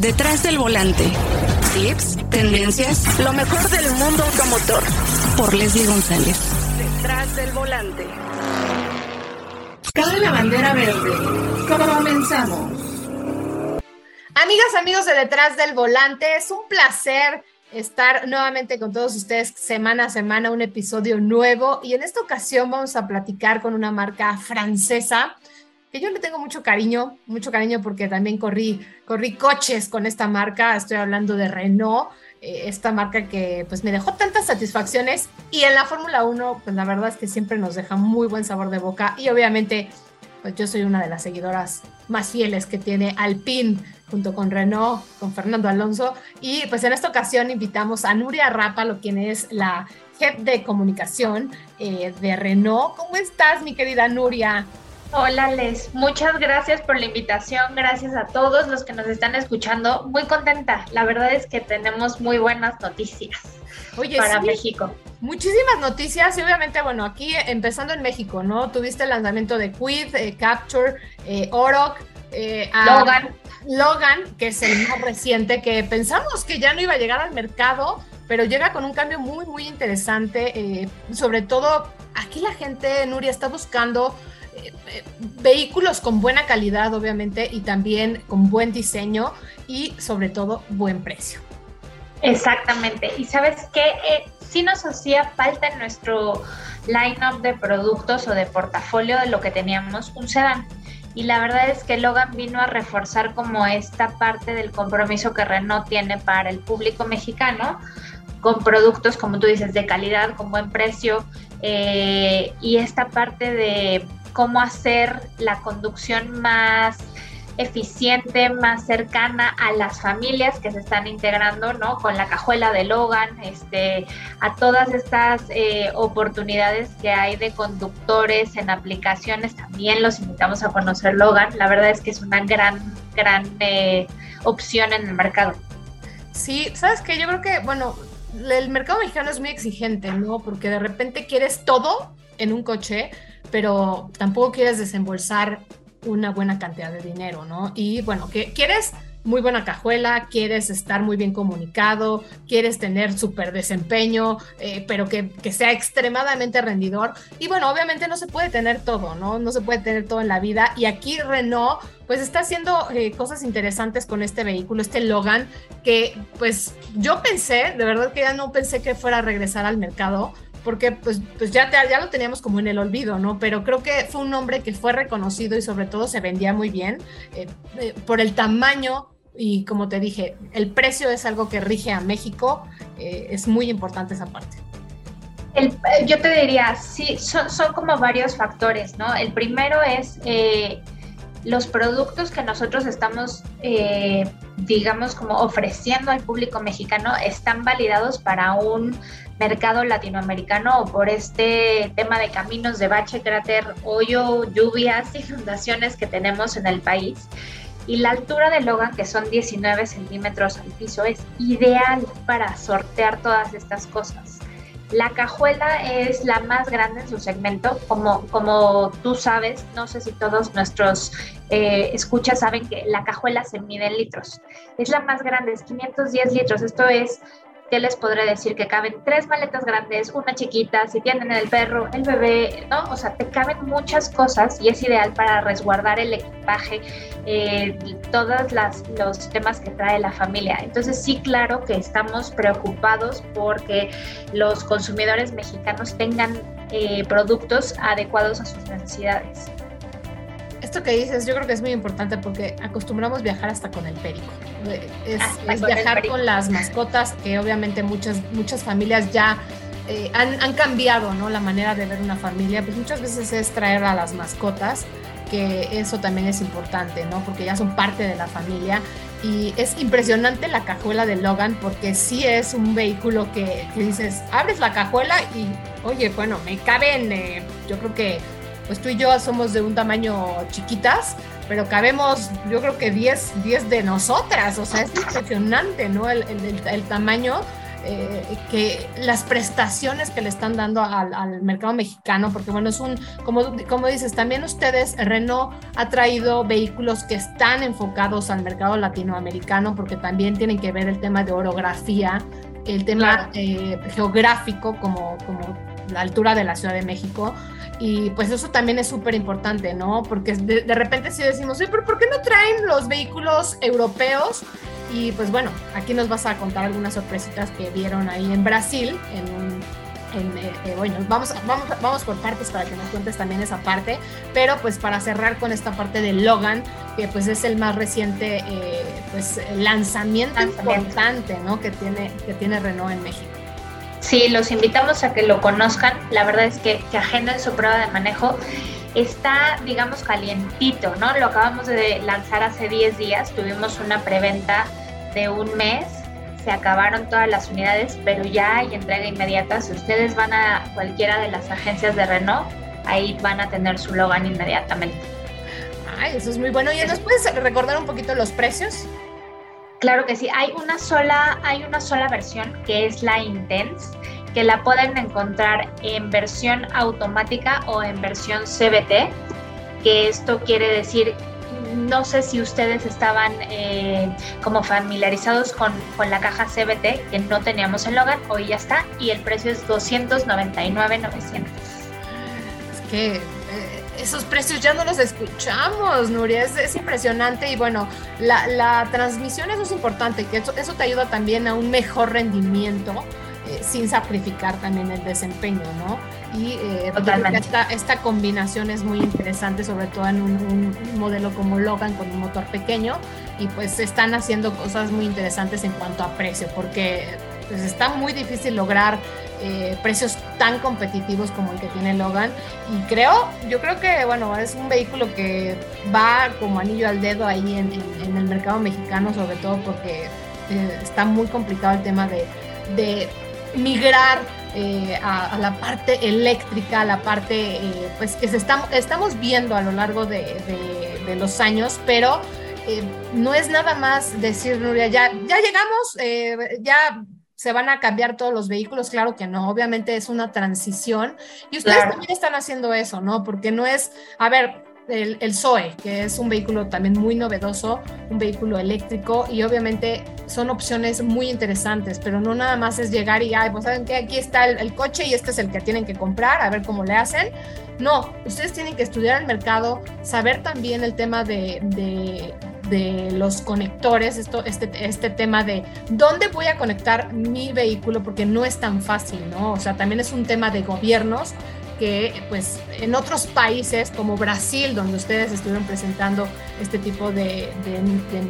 Detrás del volante. Tips, tendencias, lo mejor del mundo automotor. Por Leslie González. Detrás del volante. Cabe la bandera verde. Comenzamos. Amigas, amigos de Detrás del Volante, es un placer estar nuevamente con todos ustedes semana a semana, un episodio nuevo. Y en esta ocasión vamos a platicar con una marca francesa que yo le tengo mucho cariño, mucho cariño porque también corrí, corrí coches con esta marca. Estoy hablando de Renault, eh, esta marca que pues me dejó tantas satisfacciones. Y en la Fórmula 1, pues la verdad es que siempre nos deja muy buen sabor de boca. Y obviamente, pues yo soy una de las seguidoras más fieles que tiene Alpine junto con Renault, con Fernando Alonso. Y pues en esta ocasión invitamos a Nuria Rápalo, quien es la jefe de comunicación eh, de Renault. ¿Cómo estás, mi querida Nuria? Hola Les, muchas gracias por la invitación, gracias a todos los que nos están escuchando. Muy contenta, la verdad es que tenemos muy buenas noticias para México. Muchísimas noticias y obviamente, bueno, aquí empezando en México, ¿no? Tuviste el lanzamiento de Quid, eh, Capture, eh, Oroc, eh, Logan. Logan, que es el más reciente, que pensamos que ya no iba a llegar al mercado, pero llega con un cambio muy, muy interesante. sobre todo, aquí la gente, Nuria, está buscando vehículos con buena calidad, obviamente, y también con buen diseño y sobre todo buen precio. Exactamente. Y sabes qué, eh, sí nos hacía falta en nuestro line-up de productos o de portafolio de lo que teníamos un sedán. Y la verdad es que Logan vino a reforzar como esta parte del compromiso que Renault tiene para el público mexicano con productos, como tú dices, de calidad, con buen precio, eh, y esta parte de cómo hacer la conducción más eficiente, más cercana a las familias que se están integrando, ¿no? Con la cajuela de Logan, este, a todas estas eh, oportunidades que hay de conductores en aplicaciones, también los invitamos a conocer Logan. La verdad es que es una gran, gran eh, opción en el mercado. Sí, sabes que yo creo que, bueno, el mercado mexicano es muy exigente, ¿no? Porque de repente quieres todo en un coche pero tampoco quieres desembolsar una buena cantidad de dinero, ¿no? Y bueno, que quieres muy buena cajuela, quieres estar muy bien comunicado, quieres tener súper desempeño, eh, pero que, sea extremadamente rendidor. Y bueno, obviamente no se puede tener todo, ¿no? No se puede tener todo en la vida. Y aquí Renault, pues está haciendo eh, cosas interesantes con este vehículo, este Logan, que pues yo pensé, de verdad que ya no pensé que fuera a regresar al mercado porque pues, pues ya, ya lo teníamos como en el olvido, ¿no? Pero creo que fue un nombre que fue reconocido y sobre todo se vendía muy bien eh, eh, por el tamaño y como te dije, el precio es algo que rige a México, eh, es muy importante esa parte. yo te diría, sí, son, son, como varios factores, ¿no? El primero es los productos que nosotros estamos, digamos, como ofreciendo al público mexicano están validados para un mercado latinoamericano o por este tema de caminos de bache, cráter, hoyo, lluvias, inundaciones que tenemos en el país. Y la altura de Logan, que son 19 centímetros al piso, es ideal para sortear todas estas cosas. La cajuela es la más grande en su segmento, como, como tú sabes, no sé si todos nuestros eh, escuchas saben que la cajuela se mide en litros. Es la más grande, es 510 litros. Esto es ¿qué les podré decir? Que caben tres maletas grandes, una chiquita, si tienen el perro, el bebé, ¿no? O sea, te caben muchas cosas y es ideal para resguardar el equipaje, eh, todos los temas que trae la familia. Entonces sí, claro que estamos preocupados porque los consumidores mexicanos tengan eh, productos adecuados a sus necesidades esto que dices, yo creo que es muy importante porque acostumbramos viajar hasta con el perico. Es, viajar con las mascotas, que obviamente muchas, muchas familias ya eh, han, han, cambiado ¿no? la manera de ver una familia. Pues muchas veces es traer a las mascotas, que eso también es importante, ¿no? Porque ya son parte de la familia. Y es impresionante la cajuela de Logan porque sí es un vehículo que, dices, abres la cajuela y, oye, bueno, me caben, eh, yo creo que pues tú y yo somos de un tamaño chiquitas, pero cabemos, yo creo que 10, 10 de nosotras, o sea, es impresionante, ¿no? El, el, tamaño. eh, que las prestaciones que le están dando al, mercado mexicano, porque bueno, es un, como, como dices, también ustedes, Renault ha traído vehículos que están enfocados al mercado latinoamericano, porque también tienen que ver el tema de orografía, el tema eh, geográfico, como, como la altura de la Ciudad de México. Y pues eso también es súper importante, ¿no? Porque de, de, repente si decimos, pero ¿por qué no traen los vehículos europeos y pues bueno, aquí nos vas a contar algunas sorpresitas que vieron ahí en Brasil, en eh, eh, bueno, vamos, vamos, vamos por partes para que nos cuentes también esa parte, pero pues para cerrar con esta parte de Logan, que pues es el más reciente eh, pues lanzamiento, importante, ¿no? Que tiene, que tiene Renault en México. Sí, los invitamos a que lo conozcan. La verdad es que, que agenden su prueba de manejo está, digamos, calientito, ¿no? Lo acabamos de lanzar hace 10 días, tuvimos una preventa de un mes, se acabaron todas las unidades, pero ya hay entrega inmediata. Si ustedes van a cualquiera de las agencias de Renault, ahí van a tener su Logan inmediatamente. Ay, eso es muy bueno. ¿Y nos puedes recordar un poquito los precios? Claro que sí, hay una sola, hay una sola versión que es la Intense que la pueden encontrar en versión automática o en versión CBT, que esto quiere decir, no sé si ustedes estaban eh, como familiarizados con, con, la caja CBT, que no teníamos en Logan, hoy ya está, y el precio es 299.900. Es que esos precios ya no los escuchamos, Nuria, es, impresionante y bueno, la, la, transmisión eso es importante, que eso, eso te ayuda también a un mejor rendimiento eh, sin sacrificar también el desempeño, ¿no? Y eh, esta, esta, combinación es muy interesante, sobre todo en un, modelo como Logan con un motor pequeño, y pues están haciendo cosas muy interesantes en cuanto a precio, porque pues está muy difícil lograr eh, precios tan competitivos como el que tiene Logan. Y creo, yo creo que bueno, es un vehículo que va como anillo al dedo ahí en, en, el mercado mexicano, sobre todo porque eh, está muy complicado el tema de, de migrar eh, a, la parte eléctrica, a la parte pues que se está, estamos viendo a lo largo de, los años, pero no es nada más decir, Nuria, ya, ya llegamos, ya se van a cambiar todos los vehículos, claro que no, obviamente es una transición y ustedes también están haciendo eso, ¿no? Porque no es, a ver, el, el, Zoe, que es un vehículo también muy novedoso, un vehículo eléctrico y obviamente son opciones muy interesantes, pero no nada más es llegar y, ay, pues saben que aquí está el, coche y este es el que tienen que comprar, a ver cómo le hacen. No, ustedes tienen que estudiar el mercado, saber también el tema de, de, de los conectores, esto, este, este tema de dónde voy a conectar mi vehículo, porque no es tan fácil, ¿no? O sea, también es un tema de gobiernos que pues en otros países como Brasil, donde ustedes estuvieron presentando este tipo de,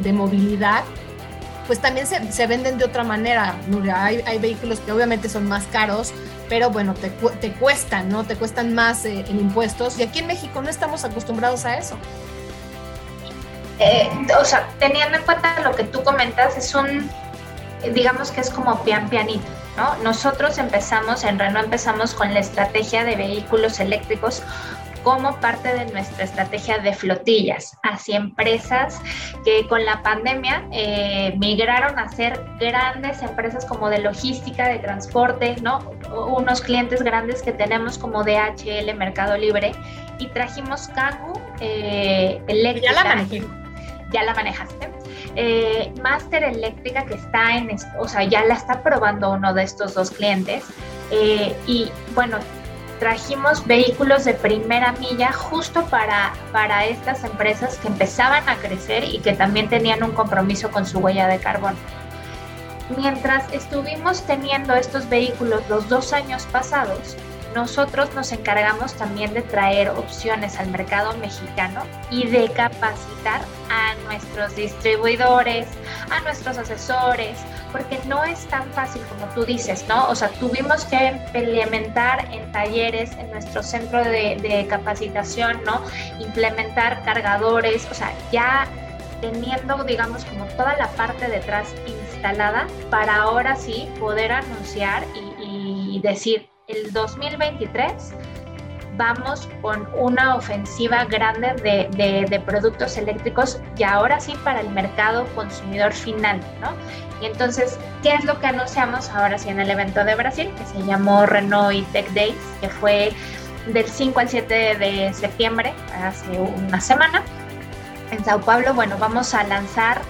de, movilidad, pues también se, se, venden de otra manera. Hay, hay, vehículos que obviamente son más caros, pero bueno, te, te cuestan, ¿no? Te cuestan más eh, en impuestos y aquí en México no estamos acostumbrados a eso. Eh, o sea, teniendo en cuenta lo que tú comentas, es un, digamos que es como pian pianito nosotros empezamos, en Renault empezamos con la estrategia de vehículos eléctricos como parte de nuestra estrategia de flotillas hacia empresas que con la pandemia eh, migraron a ser grandes empresas como de logística, de transporte, ¿no? Unos clientes grandes que tenemos como DHL, Mercado Libre, y trajimos Kangoo eh, eléctrica. Ya la manejé. Ya la manejaste. Eh, Master Eléctrica que está en, o sea, ya la está probando uno de estos dos clientes. Eh, y bueno, trajimos vehículos de primera milla justo para, para estas empresas que empezaban a crecer y que también tenían un compromiso con su huella de carbono. Mientras estuvimos teniendo estos vehículos los dos años pasados, nosotros nos encargamos también de traer opciones al mercado mexicano y de capacitar a nuestros distribuidores, a nuestros asesores, porque no es tan fácil como tú dices, ¿no? O sea, tuvimos que implementar en talleres, en nuestro centro de, capacitación, ¿no? Implementar cargadores, o sea, ya teniendo, digamos, como toda la parte detrás instalada para ahora sí poder anunciar y decir, el 2023 vamos con una ofensiva grande de, productos eléctricos y ahora sí para el mercado consumidor final, ¿no? Y entonces, ¿qué es lo que anunciamos ahora sí en el evento de Brasil, que se llamó Renault Tech Days, que fue del 5 al 7 de septiembre, hace una semana? En Sao Paulo, bueno, vamos a lanzar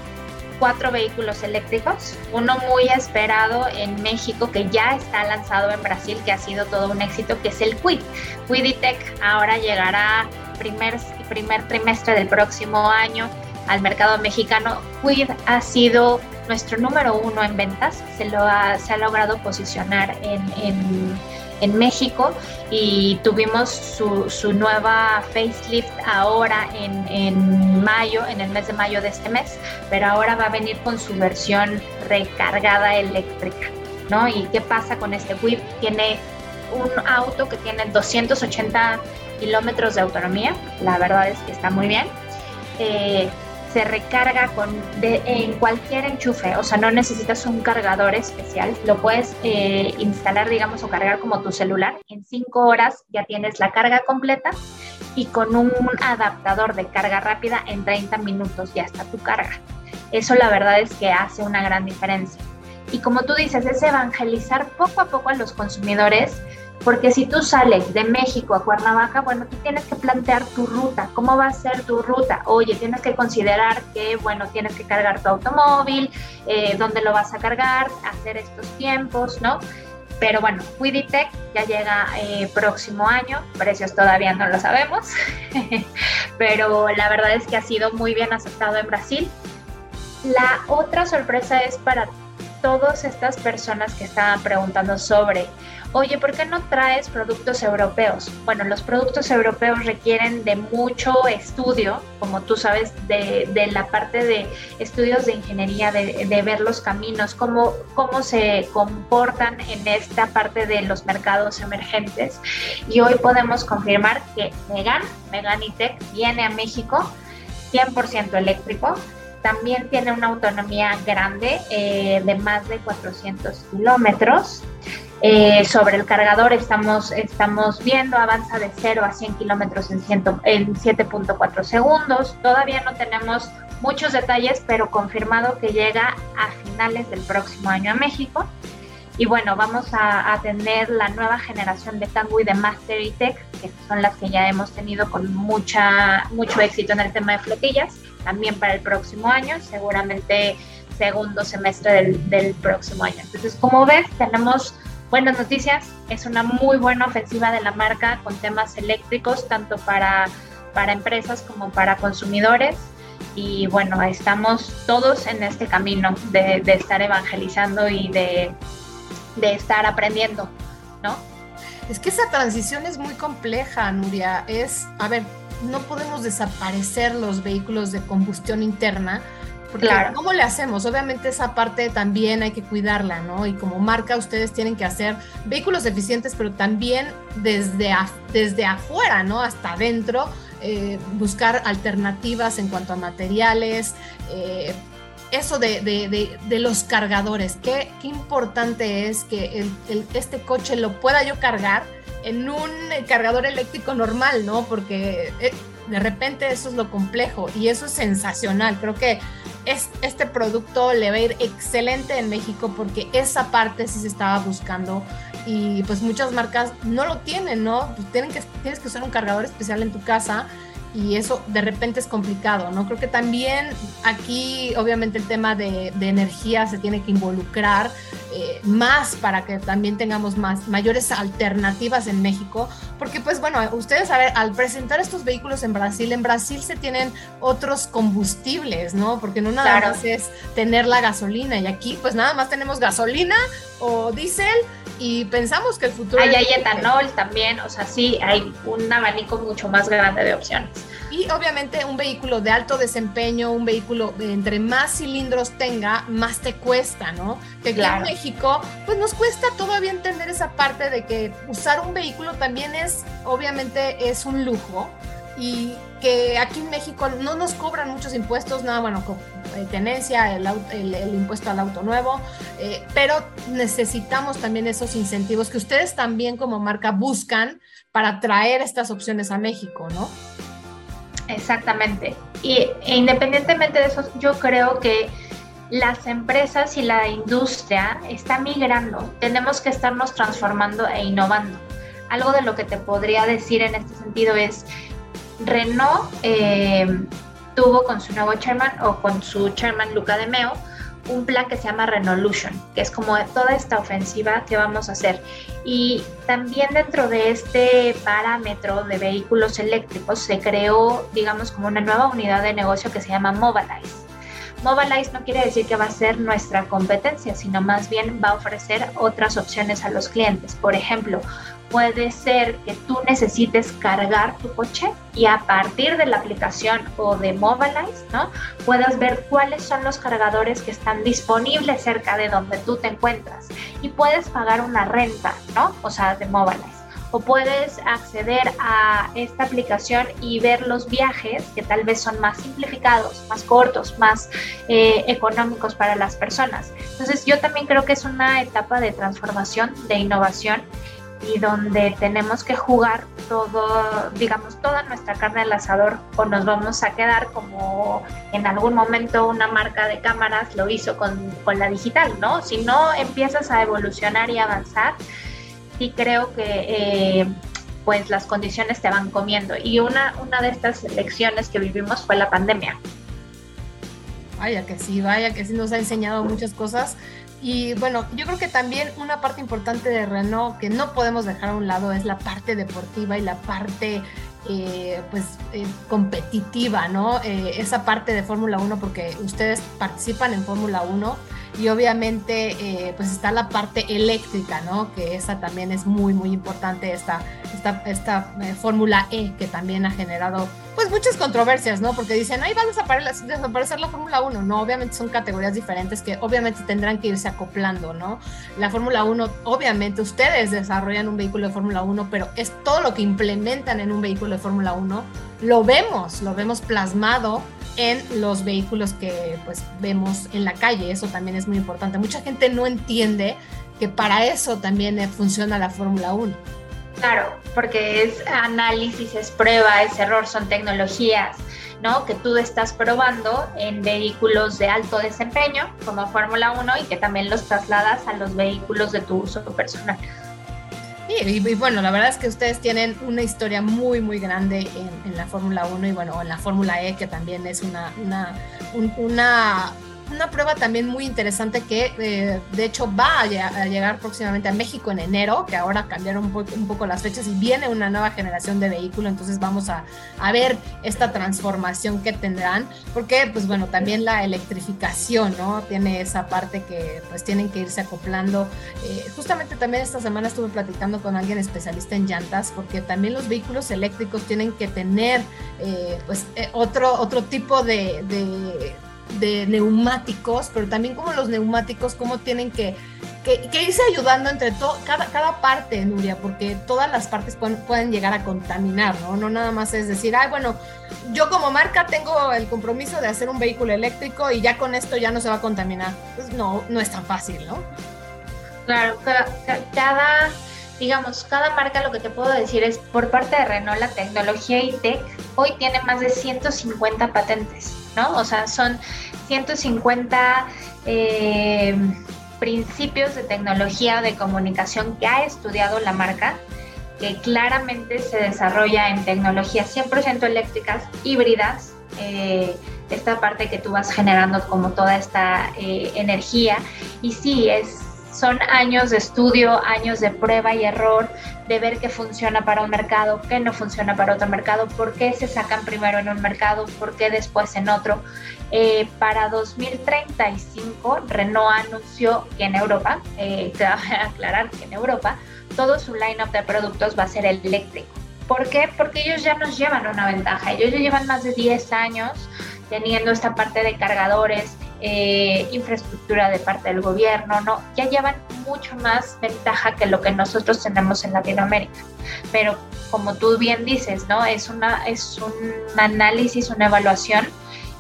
cuatro vehículos eléctricos, uno muy esperado en México que ya está lanzado en Brasil, que ha sido todo un éxito, que es el Quid. Quiditech ahora llegará primer, primer trimestre del próximo año al mercado mexicano. Quid ha sido nuestro número uno en ventas, se, lo ha, se ha logrado posicionar en, en en México y tuvimos su, su nueva facelift ahora en, en, mayo, en el mes de mayo de este mes, pero ahora va a venir con su versión recargada eléctrica, ¿no? ¿Y qué pasa con este Whip? Tiene un auto que tiene 280 kilómetros de autonomía, la verdad es que está muy bien. Eh, se recarga con en cualquier enchufe, o sea, no necesitas un cargador especial, lo puedes eh, instalar, digamos, o cargar como tu celular. En cinco horas ya tienes la carga completa y con un adaptador de carga rápida en 30 minutos ya está tu carga. Eso la verdad es que hace una gran diferencia. Y como tú dices, es evangelizar poco a poco a los consumidores porque si tú sales de México a Cuernavaca, bueno, tú tienes que plantear tu ruta. ¿Cómo va a ser tu ruta? Oye, tienes que considerar que, bueno, tienes que cargar tu automóvil, eh, dónde lo vas a cargar, hacer estos tiempos, ¿no? Pero bueno, Quiditech ya llega eh, próximo año, precios todavía no lo sabemos, pero la verdad es que ha sido muy bien aceptado en Brasil. La otra sorpresa es para todas estas personas que estaban preguntando sobre oye, ¿por qué no traes productos europeos? Bueno, los productos europeos requieren de mucho estudio, como tú sabes, de, la parte de estudios de ingeniería, de, ver los caminos, cómo, cómo se comportan en esta parte de los mercados emergentes. Y hoy podemos confirmar que Megan, Meganitech, viene a México 100% eléctrico, también tiene una autonomía grande eh, de más de 400 kilómetros. Eh, sobre el cargador estamos, estamos viendo, avanza de 0 a 100 kilómetros en, en 7.4 segundos. Todavía no tenemos muchos detalles, pero confirmado que llega a finales del próximo año a México. Y bueno, vamos a, tener la nueva generación de Kangoo y de Master y Tech, que son las que ya hemos tenido con mucha, mucho éxito en el tema de flotillas, también para el próximo año, seguramente segundo semestre del, del próximo año. Entonces, como ves, tenemos buenas noticias. Es una muy buena ofensiva de la marca con temas eléctricos, tanto para, para empresas como para consumidores. Y bueno, estamos todos en este camino de, estar evangelizando y de, de estar aprendiendo, ¿no? Es que esa transición es muy compleja, Nuria. Es, a ver, no podemos desaparecer los vehículos de combustión interna, porque claro. ¿cómo le hacemos? Obviamente esa parte también hay que cuidarla, ¿no? Y como marca ustedes tienen que hacer vehículos eficientes, pero también desde, desde afuera, ¿no? Hasta adentro, eh, buscar alternativas en cuanto a materiales. Eh, eso de, de, de, los cargadores, qué, qué importante es que el, este coche lo pueda yo cargar en un cargador eléctrico normal, ¿no? Porque eh, de repente eso es lo complejo y eso es sensacional. Creo que es, este producto le va a ir excelente en México porque esa parte sí se estaba buscando y pues muchas marcas no lo tienen, ¿no? Pues tienen que, tienes que usar un cargador especial en tu casa y eso de repente es complicado, ¿no? Creo que también aquí obviamente el tema de, energía se tiene que involucrar eh, más para que también tengamos más, mayores alternativas en México, porque pues bueno, ustedes a ver, al presentar estos vehículos en Brasil, en Brasil se tienen otros combustibles, ¿no? Porque no nada más es tener la gasolina y aquí pues nada más tenemos gasolina o diésel y pensamos que el futuro... Ahí hay etanol también, o sea, sí, hay un abanico mucho más grande de opciones. Y obviamente un vehículo de alto desempeño, un vehículo entre más cilindros tenga, más te cuesta, ¿no? Que aquí en México, pues nos cuesta todavía entender esa parte de que usar un vehículo también es, obviamente, es un lujo y que aquí en México no nos cobran muchos impuestos, nada, bueno, eh, tenencia, el, el, impuesto al auto nuevo, eh, pero necesitamos también esos incentivos que ustedes también como marca buscan para traer estas opciones a México, ¿no? Exactamente. Y e independientemente de eso, yo creo que las empresas y la industria está migrando. Tenemos que estarnos transformando e innovando. Algo de lo que te podría decir en este sentido es, Renault eh, tuvo con su nuevo chairman o con su chairman Luca de Meo un plan que se llama Renolution, que es como toda esta ofensiva que vamos a hacer. Y también dentro de este parámetro de vehículos eléctricos se creó, digamos, como una nueva unidad de negocio que se llama Mobilize. Mobilize no quiere decir que va a ser nuestra competencia, sino más bien va a ofrecer otras opciones a los clientes. Por ejemplo, puede ser que tú necesites cargar tu coche y a partir de la aplicación o de Mobilize, ¿no? Puedas ver cuáles son los cargadores que están disponibles cerca de donde tú te encuentras y puedes pagar una renta, ¿no? O sea, de Mobilize. O puedes acceder a esta aplicación y ver los viajes que tal vez son más simplificados, más cortos, más eh, económicos para las personas. Entonces yo también creo que es una etapa de transformación, de innovación y donde tenemos que jugar todo, digamos, toda nuestra carne al asador o nos vamos a quedar como en algún momento una marca de cámaras lo hizo con, con la digital, ¿no? Si no empiezas a evolucionar y avanzar, sí creo que eh, pues las condiciones te van comiendo. Y una, una de estas lecciones que vivimos fue la pandemia. Vaya que sí, vaya que sí nos ha enseñado muchas cosas y bueno, yo creo que también una parte importante de Renault que no podemos dejar a un lado es la parte deportiva y la parte eh, pues eh, competitiva, ¿no? Eh, esa parte de Fórmula 1 porque ustedes participan en Fórmula 1 y obviamente pues está la parte eléctrica, ¿no? Que esa también es muy, muy importante, esta, esta, esta Fórmula E que también ha generado muchas controversias, ¿no? Porque dicen, ahí va a desaparecer, la Fórmula 1. No, obviamente son categorías diferentes que obviamente tendrán que irse acoplando, ¿no? La Fórmula 1, obviamente ustedes desarrollan un vehículo de Fórmula 1, pero es todo lo que implementan en un vehículo de Fórmula 1, lo vemos, lo vemos plasmado en los vehículos que pues vemos en la calle. Eso también es muy importante. Mucha gente no entiende que para eso también funciona la Fórmula 1. Claro, porque es análisis, es prueba, es error, son tecnologías, ¿no? Que tú estás probando en vehículos de alto desempeño, como Fórmula 1, y que también los trasladas a los vehículos de tu uso personal. Y, bueno, la verdad es que ustedes tienen una historia muy, muy grande en, la Fórmula 1 y bueno, en la Fórmula E, que también es una, una, una una prueba también muy interesante que eh, de hecho va a, llegar próximamente a México en enero, que ahora cambiaron un, poco las fechas y viene una nueva generación de vehículo, entonces vamos a, ver esta transformación que tendrán, porque pues bueno, también la electrificación, ¿no? Tiene esa parte que pues tienen que irse acoplando. Eh, justamente también esta semana estuve platicando con alguien especialista en llantas, porque también los vehículos eléctricos tienen que tener eh, pues otro, otro tipo de de neumáticos, pero también como los neumáticos, cómo tienen que, que, irse ayudando entre todo, cada, cada parte, Nuria, porque todas las partes pueden, llegar a contaminar, ¿no? No nada más es decir, ay, bueno, yo como marca tengo el compromiso de hacer un vehículo eléctrico y ya con esto ya no se va a contaminar. Pues no, no es tan fácil, ¿no? Claro, cada, digamos, cada marca lo que te puedo decir es, por parte de Renault, la tecnología ITEC hoy tiene más de 150 patentes. O sea, son 150 eh, principios de tecnología de comunicación que ha estudiado la marca, que claramente se desarrolla en tecnologías 100% eléctricas, híbridas, eh, esta parte que tú vas generando como toda esta eh, energía. Y sí, es son años de estudio, años de prueba y error, de ver qué funciona para un mercado, qué no funciona para otro mercado, por qué se sacan primero en un mercado, por qué después en otro. Eh, para 2035, Renault anunció que en Europa, eh, voy a aclarar que en Europa, todo su line-up de productos va a ser eléctrico. ¿Por qué? Porque ellos ya nos llevan una ventaja. Ellos ya llevan más de 10 años teniendo esta parte de cargadores, eh, infraestructura de parte del gobierno, ¿no? Ya llevan mucho más ventaja que lo que nosotros tenemos en Latinoamérica. Pero como tú bien dices, ¿no? Es, una, es un análisis, una evaluación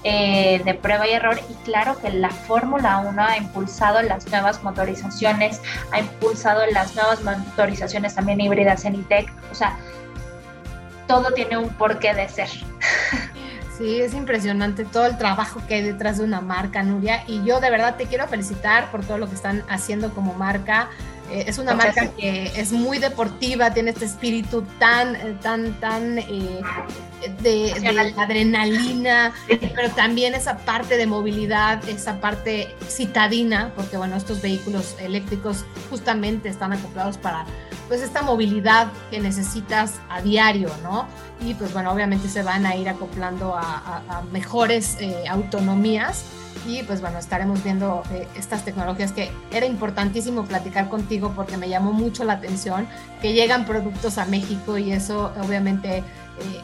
eh, de prueba y error y claro que la Fórmula 1 ha impulsado las nuevas motorizaciones, ha impulsado las nuevas motorizaciones también híbridas en ITEC, o sea, todo tiene un porqué de ser. Sí, es impresionante todo el trabajo que hay detrás de una marca, Nuria. Y yo de verdad te quiero felicitar por todo lo que están haciendo como marca. Eh, es una marca que es muy deportiva, tiene este espíritu tan, eh, tan, tan eh, de, adrenalina, pero también esa parte de movilidad, esa parte citadina, porque bueno, estos vehículos eléctricos justamente están acoplados para pues esta movilidad que necesitas a diario, ¿no? Y pues bueno, obviamente se van a ir acoplando a, mejores autonomías y pues bueno, estaremos viendo eh, estas tecnologías que era importantísimo platicar contigo porque me llamó mucho la atención que llegan productos a México y eso obviamente eh,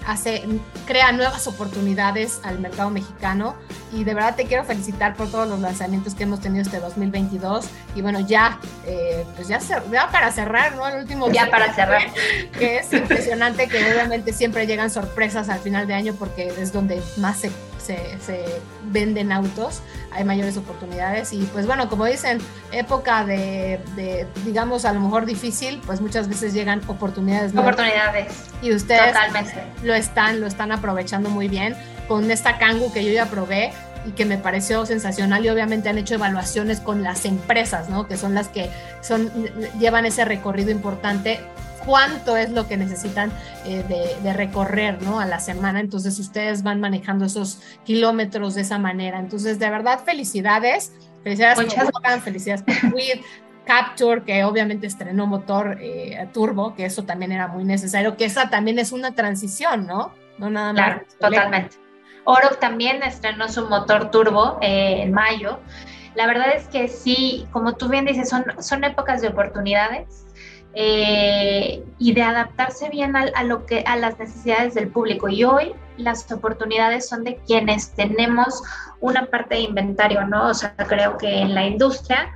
hace, crea nuevas oportunidades al mercado mexicano y de verdad te quiero felicitar por todos los lanzamientos que hemos tenido este 2022 y bueno ya eh, pues ya, ya, para cerrar no el último ya para cerrar. que es impresionante que obviamente siempre llegan sorpresas al final de año porque es donde más se se, venden autos, hay mayores oportunidades. Y pues bueno, como dicen, época de, digamos, a lo mejor difícil, pues muchas veces llegan oportunidades. Oportunidades. Y ustedes lo están, lo están aprovechando muy bien. Con esta Kangu que yo ya probé y que me pareció sensacional y obviamente han hecho evaluaciones con las empresas, ¿no? Que son las que son, llevan ese recorrido importante cuánto es lo que necesitan eh, de, recorrer ¿no? a la semana. Entonces ustedes van manejando esos kilómetros de esa manera. Entonces, de verdad, felicidades. Felicidades Muchas por felicidades por Capture, que obviamente estrenó motor eh, turbo, que eso también era muy necesario, que esa también es una transición, ¿no? No nada más. Claro, totalmente. Oro también estrenó su motor turbo eh, en mayo. La verdad es que sí, como tú bien dices, son, son épocas de oportunidades eh, y de adaptarse bien a, lo que, a las necesidades del público. Y hoy las oportunidades son de quienes tenemos una parte de inventario, ¿no? O sea, creo que en la industria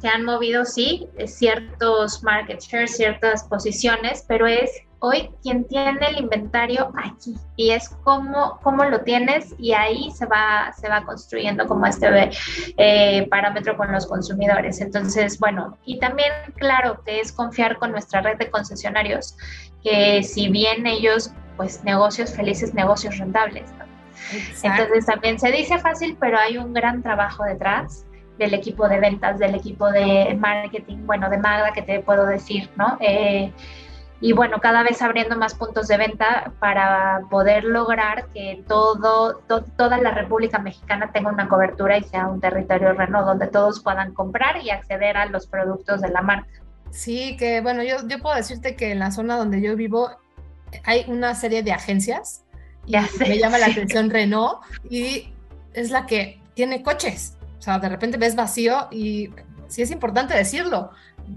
se han movido, sí, ciertos market shares, ciertas posiciones, pero es hoy quien tiene el inventario aquí y es cómo, cómo lo tienes y ahí se va, se va construyendo como este eh, parámetro con los consumidores. Entonces, bueno, y también claro que es confiar con nuestra red de concesionarios, que si bien ellos, pues negocios felices, negocios rentables. Entonces también se dice fácil, pero hay un gran trabajo detrás del equipo de ventas, del equipo de marketing, bueno, de Magda, que te puedo decir, ¿no? Eh, y bueno, cada vez abriendo más puntos de venta para poder lograr que todo, toda la República Mexicana tenga una cobertura y sea un territorio Renault donde todos puedan comprar y acceder a los productos de la marca. Sí, que bueno, yo, yo puedo decirte que en la zona donde yo vivo hay una serie de agencias y me llama la atención Renault y es la que tiene coches. O sea, de repente ves vacío y sí es importante decirlo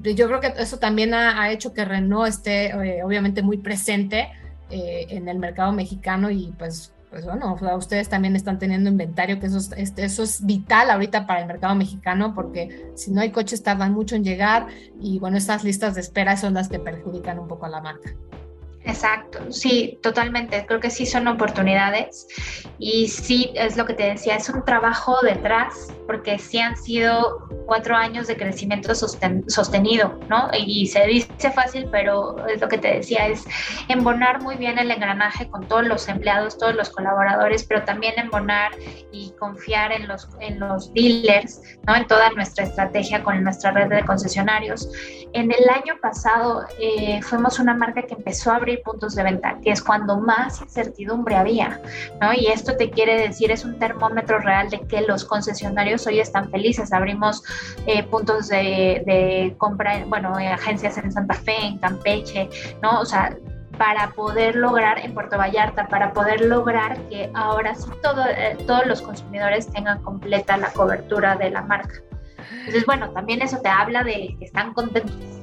yo creo que eso también ha, hecho que Renault esté eh, obviamente muy presente eh, en el mercado mexicano y pues, pues bueno, ustedes también están teniendo inventario, que eso es, este, eso es vital ahorita para el mercado mexicano porque si no hay coches tardan mucho en llegar y bueno, estas listas de espera son las que perjudican un poco a la marca. Exacto, sí, totalmente. Creo que sí son oportunidades y sí es lo que te decía, es un trabajo detrás porque sí han sido cuatro años de crecimiento sostenido, ¿no? Y se dice fácil, pero es lo que te decía, es embonar muy bien el engranaje con todos los empleados, todos los colaboradores, pero también embonar y confiar en los, en los dealers, ¿no? En toda nuestra estrategia con nuestra red de concesionarios. En el año pasado eh, fuimos una marca que empezó a abrir puntos de venta, que es cuando más incertidumbre había, ¿no? Y esto te quiere decir, es un termómetro real de que los concesionarios hoy están felices. Abrimos eh, puntos de, compra, bueno, eh, agencias en Santa Fe, en Campeche, ¿no? O sea, para poder lograr en Puerto Vallarta, para poder lograr que ahora sí todo, eh, todos los consumidores tengan completa la cobertura de la marca. Entonces, bueno, también eso te habla de que están contentos.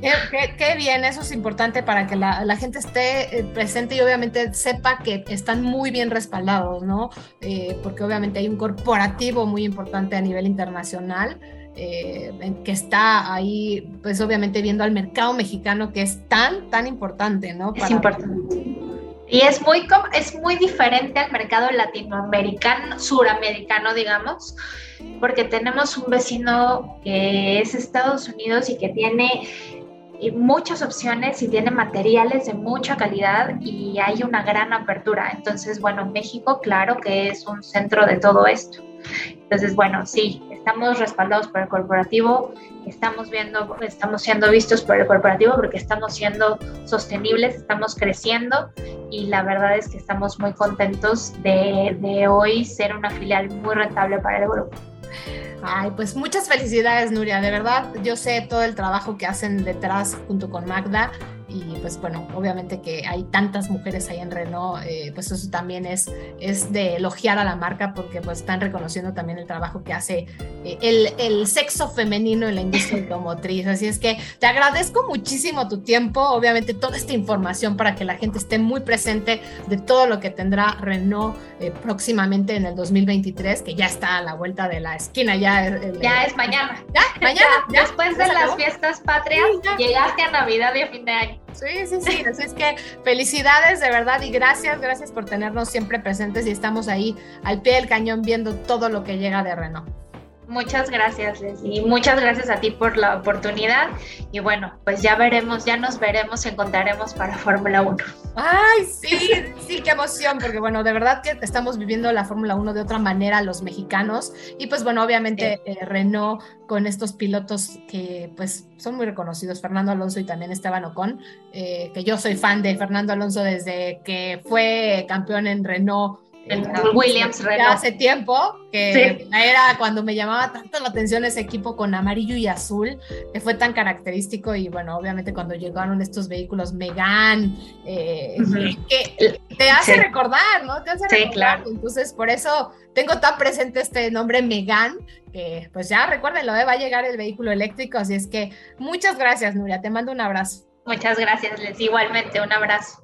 Qué, bien, eso es importante para que la, gente esté eh, presente y obviamente sepa que están muy bien respaldados, ¿no? Eh, porque obviamente hay un corporativo muy importante a nivel internacional. Eh, que está ahí, pues obviamente viendo al mercado mexicano que es tan, tan importante, ¿no? es importante Y es muy, es muy diferente al mercado latinoamericano, suramericano, digamos, porque tenemos un vecino que es Estados Unidos y que tiene muchas opciones y tiene materiales de mucha calidad y hay una gran apertura. Entonces, bueno, México, claro que es un centro de todo esto. Entonces, bueno, sí, estamos respaldados por el corporativo, estamos viendo, estamos siendo vistos por el corporativo porque estamos siendo sostenibles, estamos creciendo y la verdad es que estamos muy contentos de, de hoy ser una filial muy rentable para el grupo. Ay, pues muchas felicidades, Nuria. De verdad, yo sé todo el trabajo que hacen detrás junto con Magda y pues bueno, obviamente que hay tantas mujeres ahí en Renault, eh, pues eso también es, es de elogiar a la marca porque pues están reconociendo también el trabajo que hace eh, el, el, sexo femenino en la industria automotriz. Así es que te agradezco muchísimo tu tiempo, obviamente toda esta información para que la gente esté muy presente de todo lo que tendrá Renault eh, próximamente en el 2023, que ya está a la vuelta de la esquina, ya, ya es mañana. Ya, mañana. Después de las fiestas patrias, llegaste a Navidad y a fin de año. Sí, sí, sí. Así es que felicidades de verdad y gracias, gracias por tenernos siempre presentes y estamos ahí al pie del cañón viendo todo lo que llega de Renault. Muchas gracias, Leslie. Muchas gracias a ti por la oportunidad. Y bueno, pues ya veremos, ya nos veremos, encontraremos para Fórmula 1. Ay, sí, sí, qué emoción, porque bueno, de verdad que estamos viviendo la Fórmula 1 de otra manera los mexicanos. Y pues bueno, obviamente eh, Renault con estos pilotos que pues son muy reconocidos, Fernando Alonso y también Esteban Ocon, eh, que yo soy fan de Fernando Alonso desde que fue campeón en Renault el Williams ya hace tiempo, que era cuando me llamaba tanto la atención ese equipo con amarillo y azul, que fue tan característico y bueno, obviamente cuando llegaron estos vehículos Megan, eh, que te hace recordar, ¿no? Te hace recordar. Claro. Entonces, por eso tengo tan presente este nombre Megan, que pues ya recuérdenlo, ¿eh? va a llegar el vehículo eléctrico, así es que muchas gracias, Nuria, te mando un abrazo. Muchas gracias, Les, igualmente, un abrazo.